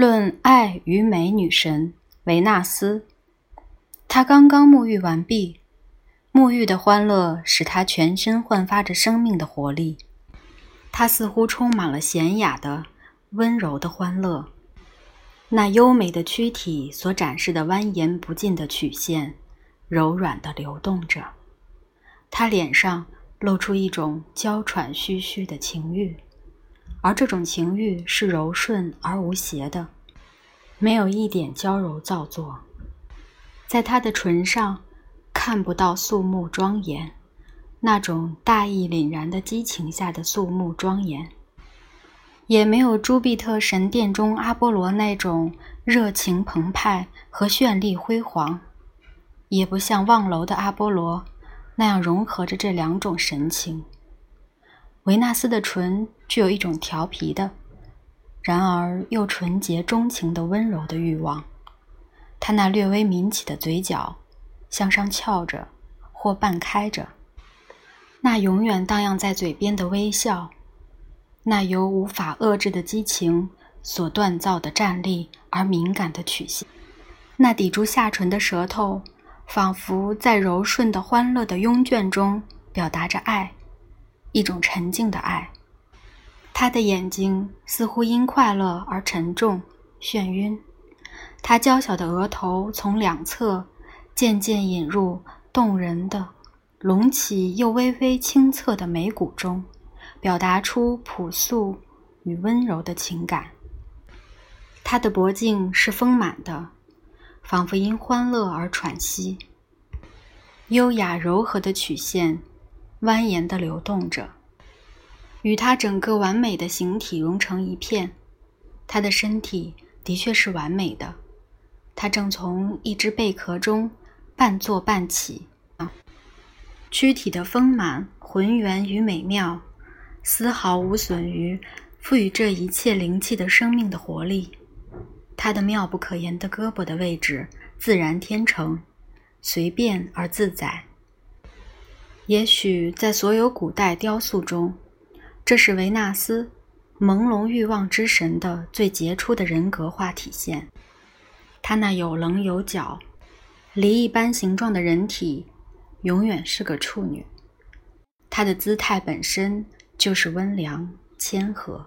论爱与美女神维纳斯，她刚刚沐浴完毕，沐浴的欢乐使她全身焕发着生命的活力。她似乎充满了娴雅的、温柔的欢乐。那优美的躯体所展示的蜿蜒不尽的曲线，柔软地流动着。她脸上露出一种娇喘吁吁的情欲。而这种情欲是柔顺而无邪的，没有一点娇柔造作，在他的唇上看不到肃穆庄严，那种大义凛然的激情下的肃穆庄严，也没有朱庇特神殿中阿波罗那种热情澎湃和绚丽辉煌，也不像望楼的阿波罗那样融合着这两种神情。维纳斯的唇具有一种调皮的，然而又纯洁钟情的温柔的欲望。她那略微抿起的嘴角，向上翘着，或半开着。那永远荡漾在嘴边的微笑，那由无法遏制的激情所锻造的站立而敏感的曲线，那抵住下唇的舌头，仿佛在柔顺的欢乐的拥卷中表达着爱。一种沉静的爱，他的眼睛似乎因快乐而沉重、眩晕。他娇小的额头从两侧渐渐引入动人的、隆起又微微清澈的眉骨中，表达出朴素与温柔的情感。他的脖颈是丰满的，仿佛因欢乐而喘息。优雅柔和的曲线。蜿蜒地流动着，与他整个完美的形体融成一片。他的身体的确是完美的，他正从一只贝壳中半坐半起，躯体的丰满、浑圆与美妙，丝毫无损于赋予这一切灵气的生命的活力。他的妙不可言的胳膊的位置自然天成，随便而自在。也许在所有古代雕塑中，这是维纳斯，朦胧欲望之神的最杰出的人格化体现。他那有棱有角、梨一般形状的人体，永远是个处女。她的姿态本身就是温良谦和。